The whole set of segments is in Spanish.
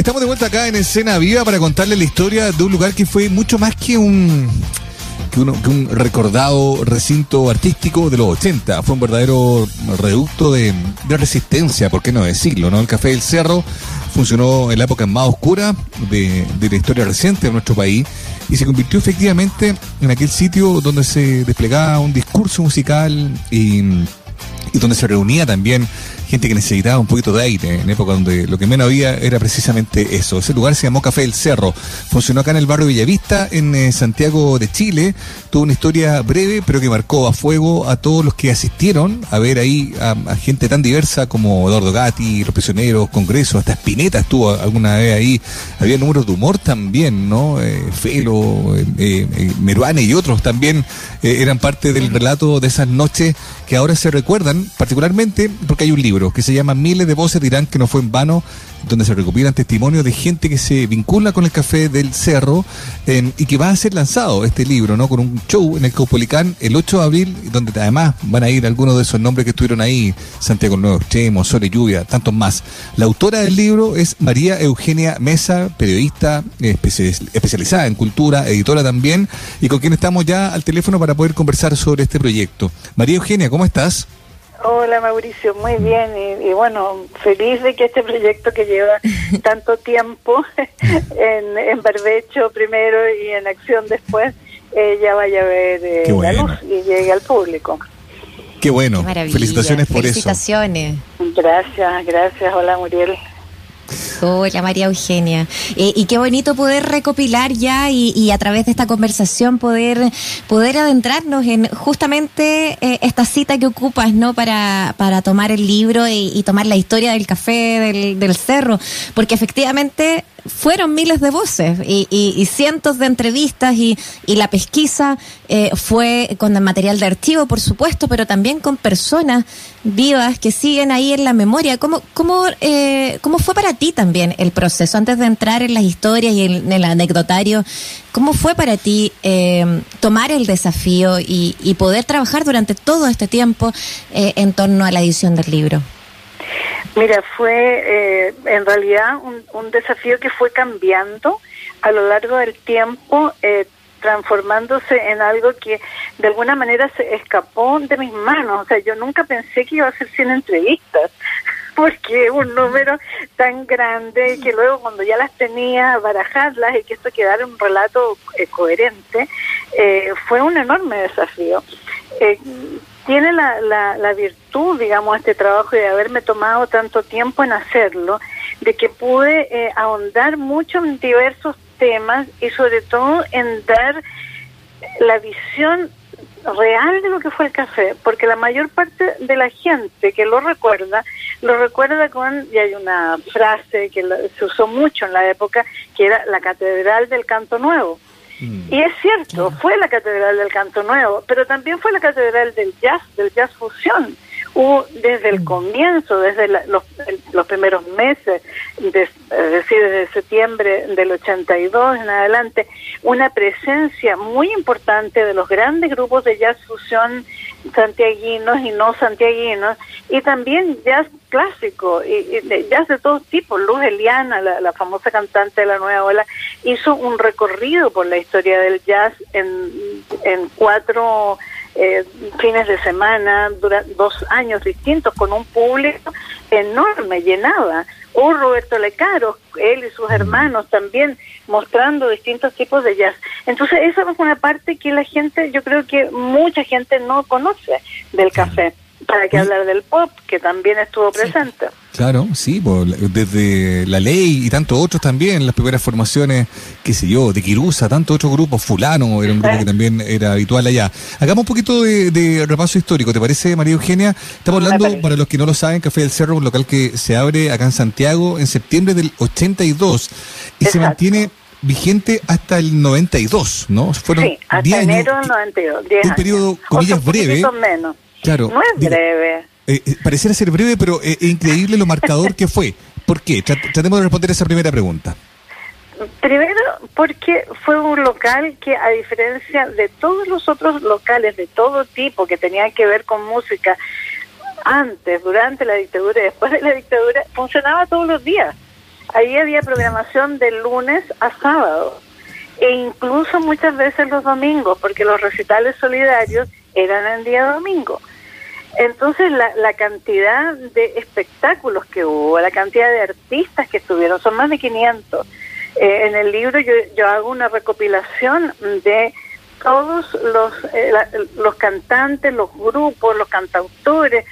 Estamos de vuelta acá en Escena Viva para contarle la historia de un lugar que fue mucho más que un que, un recordado recinto artístico de los 80. Fue un verdadero reducto de, resistencia, ¿por qué no decirlo? ¿no? El Café del Cerro funcionó en la época más oscura de, de la historia reciente de nuestro país y se convirtió efectivamente en aquel sitio donde se desplegaba un discurso musical y, y donde se reunía también gente que necesitaba un poquito de aire, en época donde lo que menos había era precisamente eso. Ese lugar se llamó Café del Cerro. Funcionó acá en el barrio Villavista, en eh, Santiago de Chile. Tuvo una historia breve, pero que marcó a fuego a todos los que asistieron a ver ahí a, gente tan diversa como Eduardo Gatti, Los Prisioneros, Congreso, hasta Spinetta estuvo alguna vez ahí. Había números de humor también, ¿no? Eh, Felo, eh, eh Meruane y otros también eran parte del relato de esas noches que ahora se recuerdan, particularmente porque hay un libro que se llama Miles de voces dirán que no fue en vano, donde se recopilan testimonios de gente que se vincula con el Café del Cerro y que va a ser lanzado este libro, ¿no? Con un show en el Caupolicán el 8 de abril, donde además van a ir algunos de esos nombres que estuvieron ahí, Santiago Nuevo Extremo, Sol y Lluvia, tantos más. La autora del libro es María Eugenia Mesa, periodista especializada en cultura, editora también, y con quien estamos ya al teléfono para poder conversar sobre este proyecto. María Eugenia, ¿cómo estás? Hola Mauricio, muy bien y, bueno, feliz de que este proyecto que lleva tanto tiempo en, en Barbecho primero y en acción después, eh, ya vaya a ver eh, la luz y llegue al público. Qué bueno, felicitaciones por eso. Felicitaciones. Gracias, gracias, hola Muriel. Hola María Eugenia. Eh, y qué bonito poder recopilar ya y, a través de esta conversación poder, poder adentrarnos en justamente eh, esta cita que ocupas, ¿no? Para, para tomar el libro y, tomar la historia del café del, del cerro. Porque efectivamente fueron miles de voces y, cientos de entrevistas y, la pesquisa eh, fue con el material de archivo, por supuesto, pero también con personas vivas que siguen ahí en la memoria. ¿Cómo, cómo, eh, cómo fue para ti también el proceso? Antes de entrar en las historias y en, el anecdotario, ¿cómo fue para ti eh, tomar el desafío y, poder trabajar durante todo este tiempo en torno a la edición del libro? Mira, fue eh, en realidad un, desafío que fue cambiando a lo largo del tiempo, eh, transformándose en algo que de alguna manera se escapó de mis manos. O sea, yo nunca pensé que iba a ser 100 entrevistas, porque un número tan grande que luego cuando ya las tenía, barajarlas y que esto quedara un relato eh, coherente, fue un enorme desafío tiene la, la, virtud, digamos, este trabajo de haberme tomado tanto tiempo en hacerlo, de que pude eh, ahondar mucho en diversos temas y sobre todo en dar la visión real de lo que fue el café, porque la mayor parte de la gente que lo recuerda, lo recuerda con, y hay una frase que se usó mucho en la época, que era la Catedral del Canto Nuevo Mm. Y es cierto, fue la Catedral del Canto Nuevo, pero también fue la Catedral del Jazz, del Jazz Fusión. Hubo desde el mm. comienzo, desde los, los, primeros meses, es decir, desde septiembre del 82 en adelante, una presencia muy importante de los grandes grupos de jazz fusión santiaguinos y no santiaguinos, y también jazz clásico, y, jazz de todos tipos. Luz Eliana, la, famosa cantante de la nueva ola, hizo un recorrido por la historia del jazz en, en cuatro eh, fines de semana, durante dos años distintos, con un público enorme, llenaba. O Roberto Lecaro, él y sus hermanos también mostrando distintos tipos de jazz. Entonces, esa es una parte que la gente, yo creo que mucha gente no conoce del café. Para que hablar del pop, que también estuvo presente. Claro, sí, desde la ley y tantos otros también, las primeras formaciones, qué sé yo, de Kirusa, tantos otros grupos, Fulano era un grupo que también era habitual allá. Hagamos un poquito de, repaso histórico, ¿te parece, María Eugenia? Estamos hablando, para los que no lo saben, Café del Cerro, un local que se abre acá en Santiago en septiembre del 82 y se mantiene vigente hasta el 92, ¿no? Fueron sí, hasta enero del 92, 10 Un periodo, comillas, breve. menos. Claro. No es breve. Eh, eh, pareciera ser breve, pero eh, increíble lo marcador que fue. ¿Por qué? Tratemos de responder esa primera pregunta. Primero, porque fue un local que, a diferencia de todos los otros locales de todo tipo que tenían que ver con música, antes, durante la dictadura y después de la dictadura, funcionaba todos los días. Ahí había programación de lunes a sábado e incluso muchas veces los domingos, porque los recitales solidarios eran el día domingo. Entonces la, la cantidad de espectáculos que hubo, la cantidad de artistas que estuvieron, son más de 500. Eh, en el libro yo, yo hago una recopilación de todos los, eh, los cantantes, los grupos, los cantautores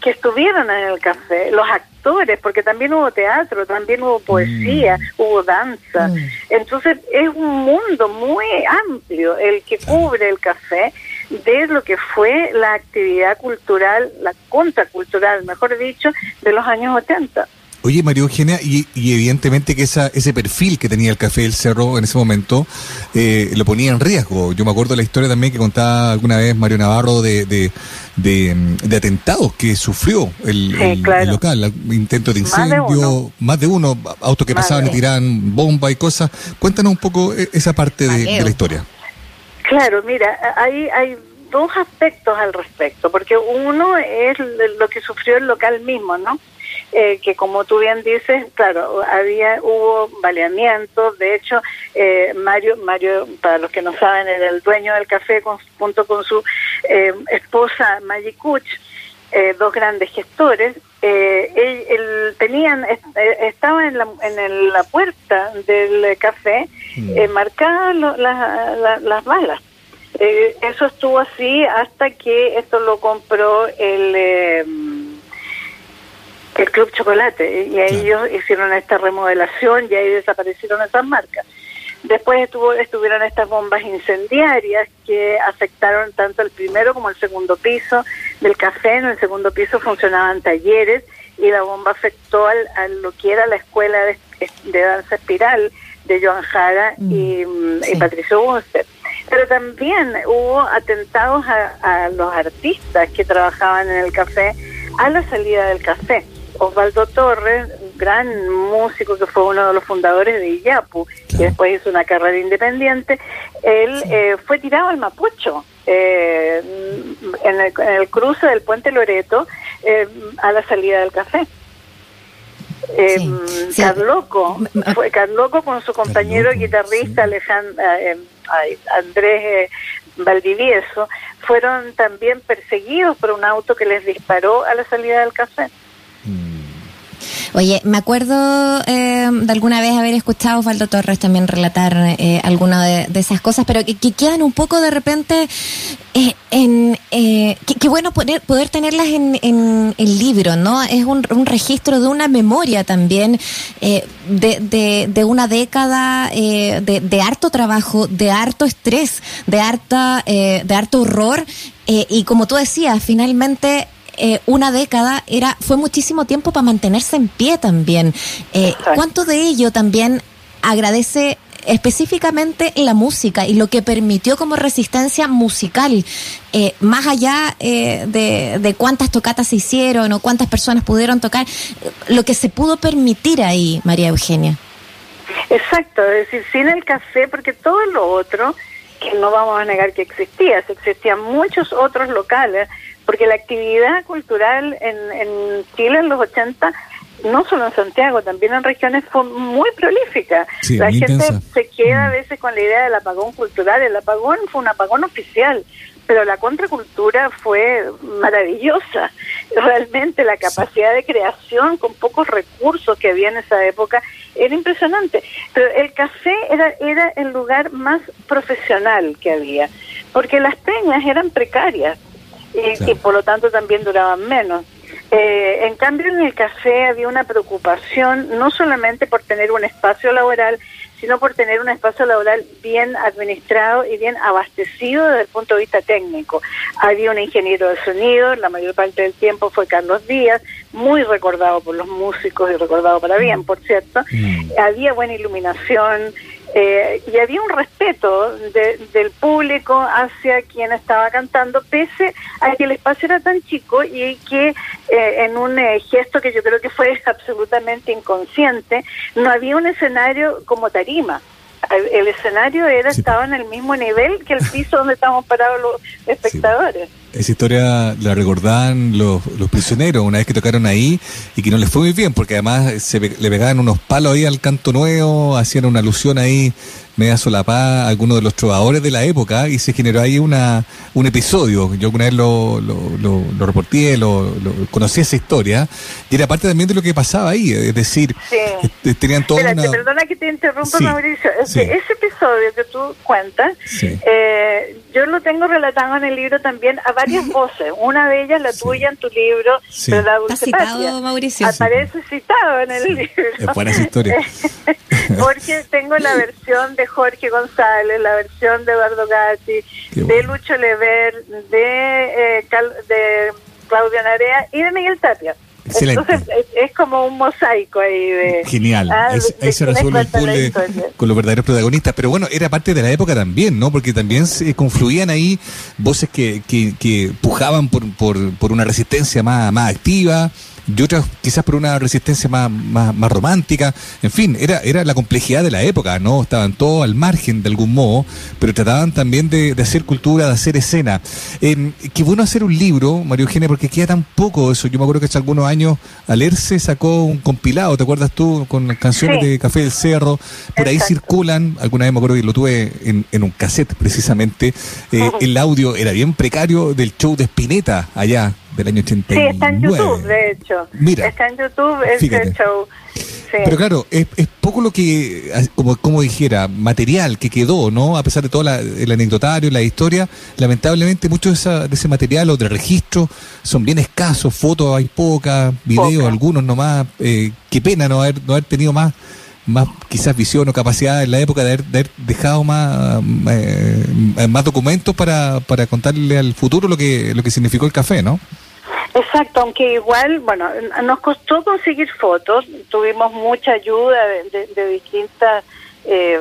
que estuvieron en el café, los actores, porque también hubo teatro, también hubo poesía, mm. hubo danza. Mm. Entonces es un mundo muy amplio el que cubre el café de lo que fue la actividad cultural, la contracultural, mejor dicho, de los años 80. Oye, María Eugenia, y, evidentemente que esa, ese perfil que tenía el Café del Cerro en ese momento eh, lo ponía en riesgo. Yo me acuerdo de la historia también que contaba alguna vez Mario Navarro de, de, atentados que sufrió el, local, intentos de incendio, más de uno, autos que pasaban y tiraban bomba y cosas. Cuéntanos un poco eh, esa parte de, la historia. Claro, mira, hay, hay dos aspectos al respecto, porque uno es lo que sufrió el local mismo, ¿no? Eh, que como tú bien dices, claro, había hubo baleamientos, de hecho, eh, Mario, Mario, para los que no saben, era el dueño del café junto con su eh, esposa Maggie Kuch, dos grandes gestores, él, tenían, estaba en la, en la puerta del café mm. marcadas las balas. eso estuvo así hasta que esto lo compró el el Club Chocolate y ahí ellos hicieron esta remodelación y ahí desaparecieron esas marcas. Después estuvo, estuvieron estas bombas incendiarias que afectaron tanto el primero como el segundo piso del café. En el segundo piso funcionaban talleres y la bomba afectó al, a lo que era la escuela de, danza espiral de Joan Jara y, mm, Patricio Bunster. Pero también hubo atentados a los artistas que trabajaban en el café a la salida del café. Osvaldo Torres, gran músico que fue uno de los fundadores de Iyapu, que después hizo una carrera independiente, él eh, fue tirado al Mapocho, eh, en, el, cruce del puente Loreto, eh, a la salida del café. Carloco, fue Carloco con su compañero guitarrista Alejandro, Andrés Valdivieso, fueron también perseguidos por un auto que les disparó a la salida del café. Oye, me acuerdo eh, de alguna vez haber escuchado a Osvaldo Torres también relatar eh, alguna de, esas cosas, pero que, quedan un poco de repente eh, en... Eh, qué bueno poder, poder tenerlas en, en el libro, ¿no? Es un, registro de una memoria también eh, de, de, de, una década de, harto trabajo, de harto estrés, de, harta, de harto horror. Y como tú decías, finalmente eh, una década era fue muchísimo tiempo para mantenerse en pie también. Eh, ¿Cuánto de ello también agradece específicamente la música y lo que permitió como resistencia musical, eh, más allá eh, de, de, cuántas tocatas se hicieron o cuántas personas pudieron tocar, lo que se pudo permitir ahí, María Eugenia. Exacto, es decir, sin el café, porque todo lo otro, que no vamos a negar que existía, existían muchos otros locales, porque la actividad cultural en, en Chile en los 80 no solo en Santiago, también en regiones fue muy prolífica. la gente se queda a mm. veces con la idea del apagón cultural. El apagón fue un apagón oficial, pero la contracultura fue maravillosa. Realmente la capacidad de creación con pocos recursos que había en esa época era impresionante. Pero el café era, era el lugar más profesional que había, porque las peñas eran precarias y, por lo tanto también duraban menos. Eh, en cambio, en el café había una preocupación no solamente por tener un espacio laboral, sino por tener un espacio laboral bien administrado y bien abastecido desde el punto de vista técnico. Había un ingeniero de sonido, la mayor parte del tiempo fue Carlos Díaz, muy recordado por los músicos y recordado para bien, por cierto. Mm. Había buena iluminación, eh, y había un respeto del público hacia quien estaba cantando, pese a que el espacio era tan chico y que eh, en un eh, gesto que yo creo que fue absolutamente inconsciente, no había un escenario como tarima. El, escenario era estaba en el mismo nivel que el piso donde estábamos parados los espectadores. Esa historia la recordaban los, los prisioneros una vez que tocaron ahí y que no les fue muy bien porque además se le pegaban unos palos ahí al canto nuevo, hacían una alusión ahí media solapada a algunos de los trovadores de la época y se generó ahí una, un episodio. Yo alguna vez lo, lo, lo, lo reporté, lo, conocí esa historia y era parte también de lo que pasaba ahí. Es decir, tenían todo una... Perdona que te interrumpa, Mauricio. ese episodio que tú cuentas, eh, yo lo tengo relatado en el libro también a varias voces. Una de ellas, la tuya en tu libro, la Dulce citado, Mauricio. Aparece citado en el libro. Es buena historia. Porque tengo la versión de Jorge González, la versión de Eduardo Gatti, de Lucho Lever, de, eh, de Claudia Narea y de Miguel Tapia. Entonces es, como un mosaico ahí de... Genial, ah, ahí se resuelve el puzzle con los verdaderos protagonistas. Pero bueno, era parte de la época también, ¿no? Porque también se confluían ahí voces que, que, que pujaban por, por, por una resistencia más, más activa, y otras quizás por una resistencia más, más, romántica. En fin, era, era la complejidad de la época, ¿no? Estaban todos al margen de algún modo, pero trataban también de, hacer cultura, de hacer escena. Eh, qué bueno hacer un libro, Mario Eugenia, porque queda tan poco eso. Yo me acuerdo que hace algunos años Alerce sacó un compilado, ¿te acuerdas tú? Con canciones de Café del Cerro. Por ahí circulan, alguna vez me acuerdo que lo tuve en, en un cassette precisamente. Eh, el audio era bien precario del show de Spinetta allá del año 89. Sí, está en YouTube, de hecho. Mira. Está en YouTube ese show. Pero claro, es, poco lo que, como, como dijera, material que quedó, ¿no? A pesar de todo el anecdotario, la historia, lamentablemente mucho de, ese material o de registro son bien escasos, fotos hay pocas, videos algunos nomás. Eh, qué pena no haber, no haber tenido más más quizás visión o capacidad en la época de haber, dejado más eh, más documentos para, para contarle al futuro lo que lo que significó el café, ¿no? Exacto, aunque igual, bueno, nos costó conseguir fotos, tuvimos mucha ayuda de, de, distintas, eh,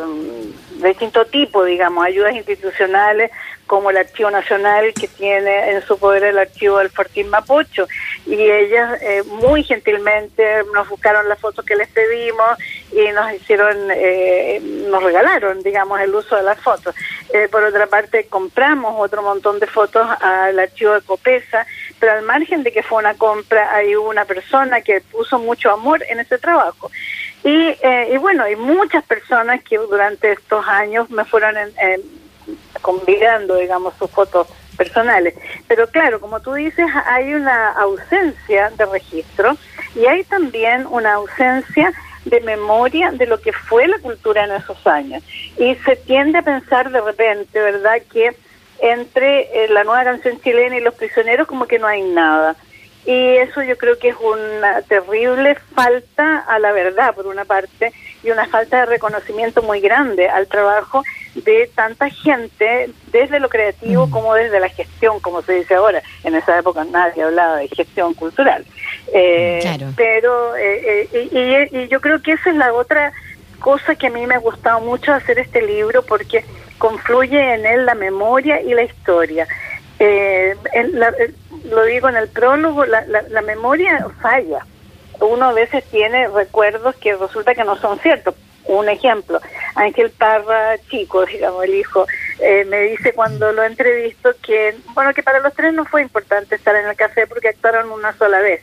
de distinto tipo, digamos, ayudas institucionales, como el Archivo Nacional que tiene en su poder el archivo del Fortín Mapocho. Y ellas eh, muy gentilmente nos buscaron las fotos que les pedimos y nos hicieron, eh, nos regalaron, digamos, el uso de las fotos. Eh, por otra parte, compramos otro montón de fotos al archivo de Copesa, pero al margen de que fue una compra, hay una persona que puso mucho amor en ese trabajo. Y, y bueno, hay muchas personas que durante estos años me fueron en, convidando, digamos, sus fotos personales. Pero claro, como tú dices, hay una ausencia de registro y hay también una ausencia de memoria de lo que fue la cultura en esos años. Y se tiende a pensar de repente, ¿verdad?, que entre eh, la nueva canción chilena y los prisioneros como que no hay nada. Y eso yo creo que es una terrible falta a la verdad, por una parte, y una falta de reconocimiento muy grande al trabajo de tanta gente, desde lo creativo mm. como desde la gestión, como se dice ahora. En esa época nadie hablaba de gestión cultural. Eh, Pero, eh, eh, y, y, yo creo que esa es la otra cosa que a mí me ha gustado mucho hacer este libro, porque confluye en él la memoria y la historia. Eh, lo digo en el prólogo, la, la, memoria falla. Uno a veces tiene recuerdos que resulta que no son ciertos. Un ejemplo, Ángel Parra, chico, digamos, el hijo, eh, me dice cuando lo entrevisto que, bueno, que para los tres no fue importante estar en el café porque actuaron una sola vez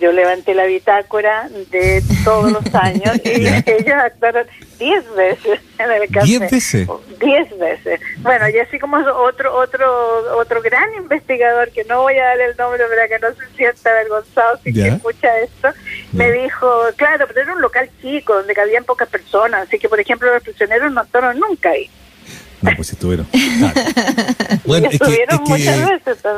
yo levanté la bitácora de todos los años y ellos actuaron diez veces en el café. ¿Diez veces? Diez veces. Bueno, y así como otro otro otro gran investigador, que no voy a dar el nombre para que no se sienta avergonzado si que escucha esto, me dijo, claro, pero era un local chico donde cabían pocas personas, así que, por ejemplo, los prisioneros no actuaron nunca ahí. No, pues estuvieron. Bueno, es que,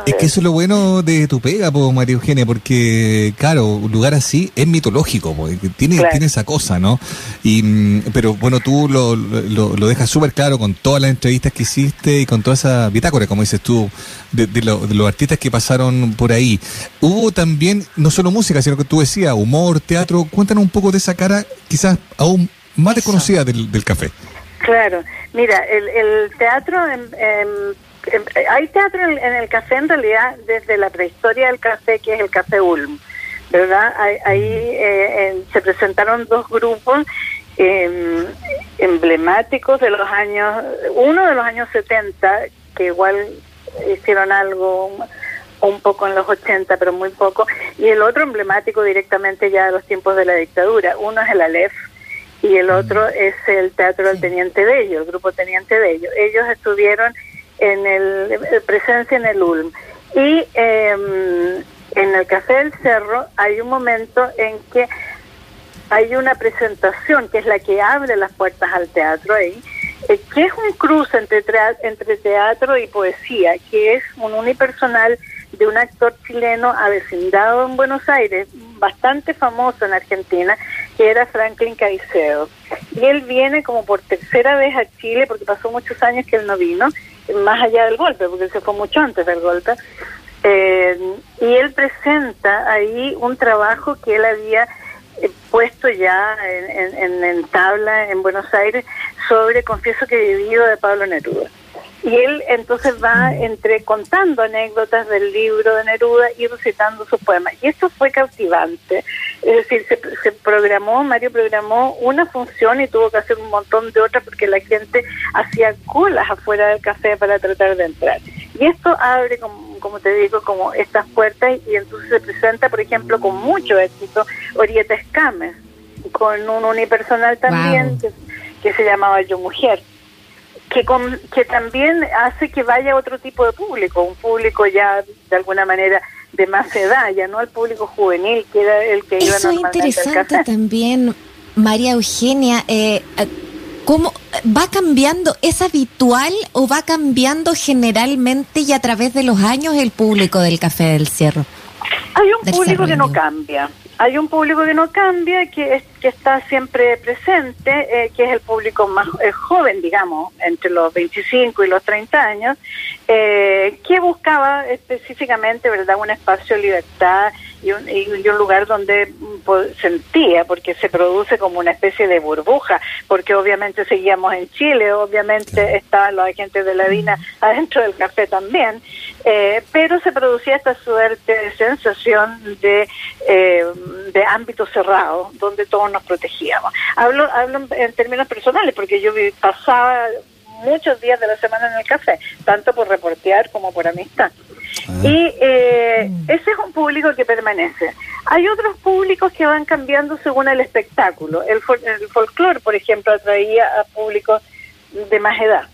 es, que, eso es lo bueno de tu pega, po, María Eugenia, porque, claro, un lugar así es mitológico, tiene, tiene esa cosa, ¿no? Y, mm, pero bueno, tú lo, lo, dejas súper claro con todas las entrevistas que hiciste y con toda esa bitácora, como dices tú, de, de, los artistas que pasaron por ahí. Hubo también, no solo música, sino que tú decías, humor, teatro. Cuéntanos un poco de esa cara, quizás aún más desconocida del, del café. Claro, mira, el, el teatro, hay teatro en, el café en realidad desde la prehistoria del café, que es el Café Ulm, ¿verdad? Ahí, eh, se presentaron dos grupos em, emblemáticos de los años, uno de los años 70, que igual hicieron algo un poco en los 80, pero muy poco, y el otro emblemático directamente ya de los tiempos de la dictadura. Uno es el Aleph y el otro es el Teatro del Teniente Bello, el Grupo Teniente Bello. Ellos estuvieron en el eh, presencia en el ULM. Y em, en el Café del Cerro hay un momento en que hay una presentación que es la que abre las puertas al teatro ahí, eh, que es un cruce entre, entre teatro y poesía, que es un unipersonal de un actor chileno avecindado en Buenos Aires, bastante famoso en Argentina, que era Franklin Caicedo. Y él viene como por tercera vez a Chile, porque pasó muchos años que él no vino, más allá del golpe, porque él se fue mucho antes del golpe. Eh, y él presenta ahí un trabajo que él había eh, puesto ya en, en, tabla en Buenos Aires sobre Confieso que he vivido de Pablo Neruda. Y él entonces va entre contando anécdotas del libro de Neruda y recitando sus poemas. Y eso fue cautivante. Es decir, se, se, programó, Mario programó una función y tuvo que hacer un montón de otras porque la gente hacía colas afuera del café para tratar de entrar. Y esto abre como como te digo, como estas puertas y entonces se presenta, por ejemplo, con mucho éxito Orieta Escames, con un unipersonal también que, se llamaba Yo Mujer, que, con, que también hace que vaya otro tipo de público, un público ya de alguna manera de más edad, ya no el público juvenil, que era el que iba Eso es interesante también, María Eugenia. Eh, ¿Cómo va cambiando? ¿Es habitual o va cambiando generalmente y a través de los años el público del Café del Cierro? Hay un público que no cambia. Hay un público que no cambia, que, que está siempre presente, eh, que es el público más eh, joven, digamos, entre los 25 y los 30 años, eh, que buscaba específicamente, ¿verdad?, un espacio de libertad y un, y un lugar donde pues, sentía, porque se produce como una especie de burbuja, porque obviamente seguíamos en Chile, obviamente estaban los agentes de la DINA adentro del café también, eh, pero se producía esta suerte de sensación de, eh, de ámbito cerrado, donde todos nos protegíamos. Hablo, hablo en términos personales, porque yo pasaba muchos días de la semana en el café, tanto por reportear como por amistad. Ah. Y eh, ese es un público que permanece. Hay otros públicos que van cambiando según el espectáculo. El, el folclore, por ejemplo, atraía a públicos de más edad.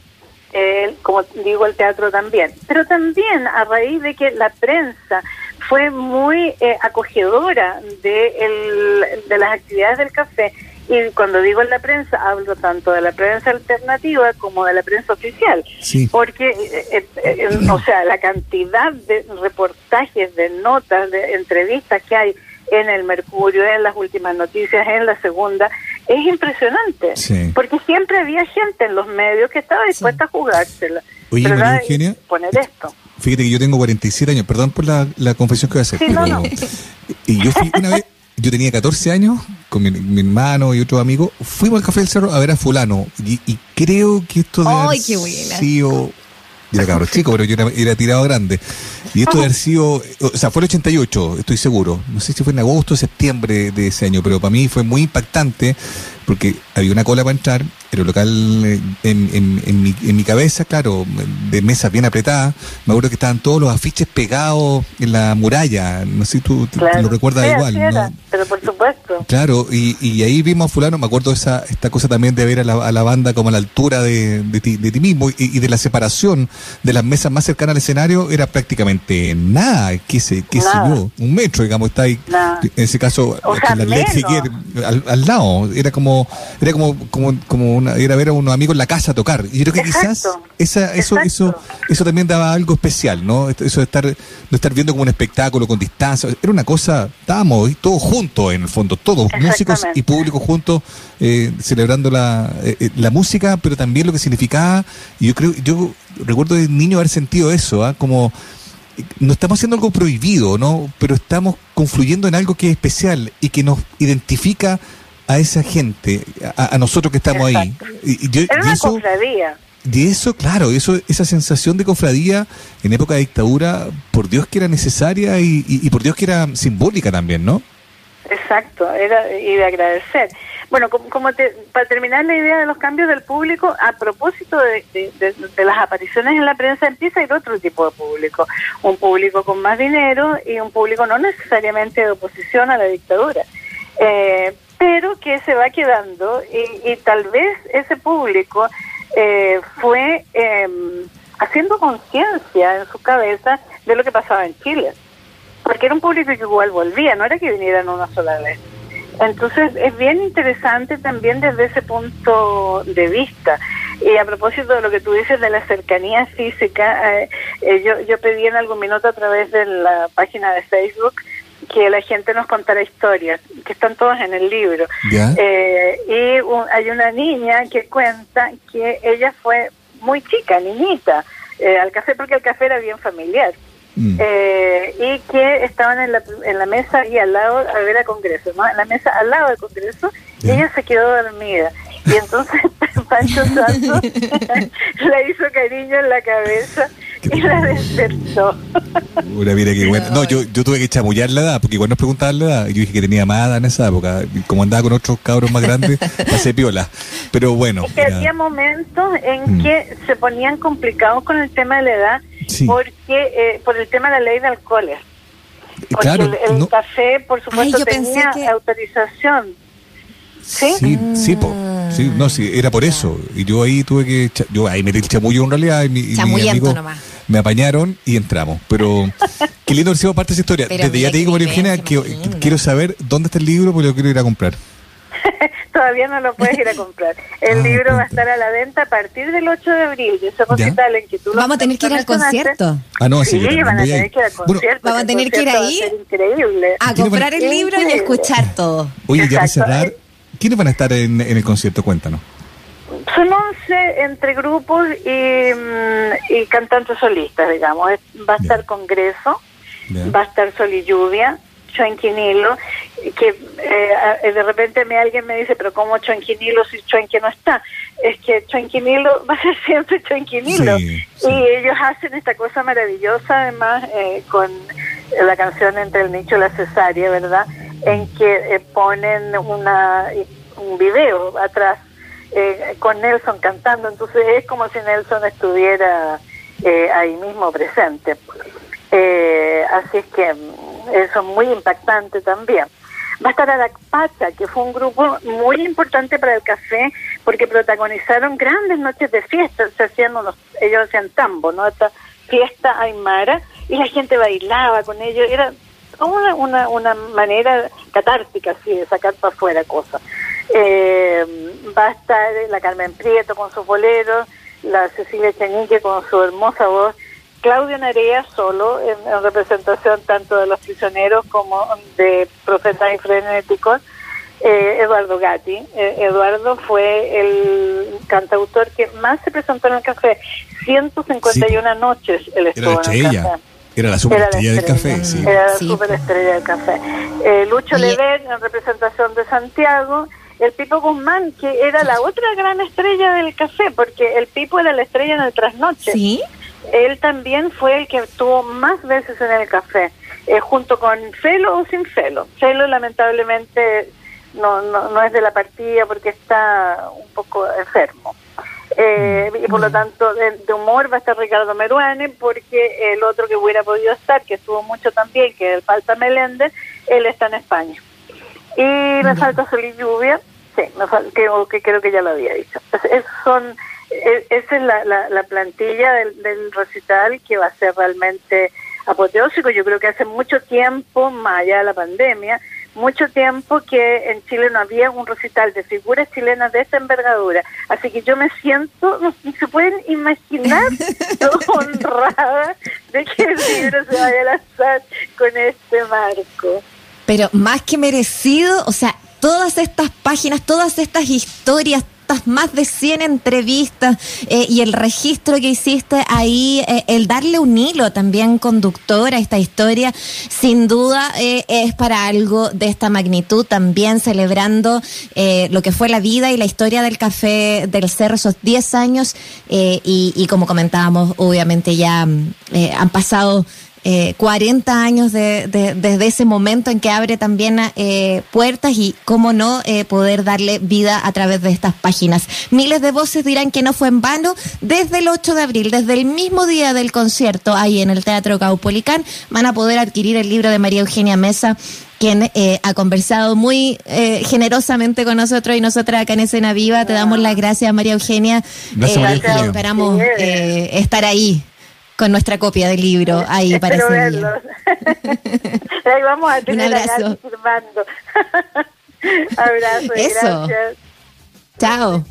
como digo, el teatro también. Pero también a raíz de que la prensa fue muy eh, acogedora de, el, de las actividades del café y cuando digo en la prensa, hablo tanto de la prensa alternativa como de la prensa oficial. Porque, eh, eh, eh, o sea, la cantidad de reportajes, de notas, de entrevistas que hay en el Mercurio, en las últimas noticias, en la segunda, es impresionante. Porque siempre había gente en los medios que estaba dispuesta a jugársela. Oye, María Eugenia, poner esto. Fíjate que yo tengo 47 años, perdón por la, confesión que voy a hacer. Y yo fui una vez yo tenía 14 años con mi, hermano y otro amigo, fuimos al Café del Cerro a ver a fulano y, creo que esto de ¡Ay, qué sido era cabrón chico, pero yo era, tirado grande. Y esto de haber sido, o sea, fue el 88, estoy seguro. No sé si fue en agosto o septiembre de ese año, pero para mí fue muy impactante porque había una cola para entrar, era un local eh, en, en, en, mi, en mi cabeza, claro, de mesas bien apretadas. Me acuerdo que estaban todos los afiches pegados en la muralla. No sé si tú lo recuerdas igual. ¿no? Pero por supuesto. Claro, y, y ahí vimos a Fulano, me acuerdo esa esta cosa también de ver a la, a la banda como a la altura de, de, ti, de ti mismo y, y, de la separación de las mesas más cercanas al escenario, era prácticamente nada, qué sé, qué sé yo, un metro, digamos, está ahí. En ese caso, la al, al lado, era como era como como como una, ir a ver a unos amigos en la casa a tocar. Y yo creo que quizás esa, eso eso eso también daba algo especial, ¿no? Eso de estar de estar viendo como un espectáculo con distancia, era una cosa, estábamos todos juntos en el fondo, todos músicos y público juntos eh, celebrando la, eh, eh, la música, pero también lo que significaba. Y yo creo yo recuerdo de niño haber sentido eso, ¿ah? como no estamos haciendo algo prohibido, ¿no? Pero estamos confluyendo en algo que es especial y que nos identifica a esa gente, a, nosotros que estamos ahí. Y, una eso, cofradía. De eso, claro, eso, esa sensación de cofradía en época de dictadura, por Dios que era necesaria y, y, por Dios que era simbólica también, ¿no? Exacto, era y de agradecer. bueno, como, para terminar la idea de los cambios del público, a propósito de, las apariciones en la prensa, empieza a ir otro tipo de público. Un público con más dinero y un público no necesariamente de oposición a la dictadura. Eh, pero que se va quedando y, tal vez ese público eh, fue em, haciendo conciencia en su cabeza de lo que pasaba en Chile. Porque era un público que igual volvía, no era que vinieran una sola vez. Entonces es bien interesante también desde ese punto de vista. Y a propósito de lo que tú dices de la cercanía física, eh, eh, yo, yo pedí en algún minuto a través de la página de Facebook que la gente nos contara historias, que están todas en el libro. Eh, y hay una niña que cuenta que ella fue muy chica, niñita, al café porque el café era bien familiar. Mm. Eh, y que estaban en la, en la mesa y al lado a ver a Congreso, ¿no? En la mesa al lado del Congreso, y ella se quedó dormida. Y entonces Pancho Santos le hizo cariño en la cabeza la despertó. Una mira buena. No, yo, yo tuve que chamullar la edad, porque igual nos preguntaban la edad. Yo dije que tenía más edad en esa época. Y como andaba con otros cabros más grandes, pasé piola. Pero bueno. que había momentos en mm. que se ponían complicados con el tema de la edad, porque eh, por el tema de la ley de alcoholes. Porque claro, el, café, por supuesto, tenía autorización. ¿Sí? Sí, sí, sí, no, sí, era por eso. Y yo ahí tuve que, yo ahí metí el chamullo en realidad. Y mi, y nomás me apañaron y entramos. Pero qué lindo haber parte de esa historia. Desde ya te digo, María Eugenia, que, quiero saber dónde está el libro porque lo quiero ir a comprar. Todavía no lo puedes ir a comprar. El ah, libro va a estar a la venta a partir del 8 de abril. Ese recital en que tú Vamos a tener que ir al concierto. Ah, no, sí, sí van a tener que ir al concierto. vamos a tener que ir ahí a comprar el libro y escuchar todo. Oye, ya para cerrar, ¿quiénes van a estar en, en el concierto? Cuéntanos. Son 11 entre grupos mm, y, cantantes solistas, digamos. Va a estar Congreso, va a estar Sol y Lluvia, Chuenquinilo, que eh, de repente me alguien me dice, pero ¿cómo Chuenquinilo si Chuenque no está? Es que Chuenquinilo va a ser siempre Chuenquinilo. Y ellos hacen esta cosa maravillosa, además, eh, con la canción Entre el Nicho y la Cesárea, ¿verdad? En que eh, ponen una un video atrás eh, con Nelson cantando, entonces es como si Nelson estuviera eh, ahí mismo presente. Eh, así es que mm, eso es muy impactante también. Va a estar Aracpacha, que fue un grupo muy importante para el café, porque protagonizaron grandes noches de fiesta, se hacían unos, ellos hacían tambo, ¿no? Esta fiesta aymara, y la gente bailaba con ellos, era una, una, una manera catártica, así, de sacar para afuera cosas. Eh, va a estar la Carmen Prieto con sus boleros, la Cecilia Chanique con su hermosa voz, Claudio Narea solo en, representación tanto de los prisioneros como de profetas y frenéticos, eh, Eduardo Gatti. Eh, Eduardo fue el cantautor que más se presentó en el café, 151 noches él estuvo en el café. Era la superestrella del café, sí. Era la superestrella del café. Eh, Lucho Lever en representación de Santiago el Pipo Guzmán, que era la otra gran estrella del café, porque el Pipo era la estrella en el trasnoche. Sí. Él también fue el que estuvo más veces en el café, eh, junto con Felo o sin Felo. Felo lamentablemente no, no, no es de la partida porque está un poco enfermo. Eh, y por lo mm. tanto, de, humor va a estar Ricardo Meruane, porque el otro que hubiera podido estar, que estuvo mucho también, que es el Falta Meléndez, él está en España. Y me falta Sol y Lluvia, sí, me que, creo que ya lo había dicho. Es, son, e, esa es la, la, plantilla del, recital que va a ser realmente apoteósico. Yo creo que hace mucho tiempo, más allá de la pandemia, mucho tiempo que en Chile no había un recital de figuras chilenas de esta envergadura. Así que yo me siento, no, se pueden imaginar, honrada de que el libro se vaya a lanzar con este marco pero más que merecido, o sea, todas estas páginas, todas estas historias, estas más de 100 entrevistas eh, y el registro que hiciste ahí, eh, el darle un hilo también conductor a esta historia, sin duda eh, es para algo de esta magnitud, también celebrando lo que fue la vida y la historia del café del cerro, esos 10 años, y, y, como comentábamos, obviamente ya han pasado eh, 40 años de, de- desde ese momento en que abre también eh, puertas y, cómo no, eh, poder darle vida a través de estas páginas. Miles de voces dirán que no fue en vano. Desde el 8 de abril, desde el mismo día del concierto, ahí en el Teatro Caupolicán, van a poder adquirir el libro de María Eugenia Mesa quien eh, ha conversado muy eh, generosamente con nosotros y nosotras acá en Escena Viva. Te damos las gracias, María Eugenia. Gracias, Eh, María Eugenia. Esperamos eh, estar ahí con nuestra copia del libro ahí para ese día. Ahí vamos a tener a abrazo. Firmando. Abrazo Eso. gracias. Chao.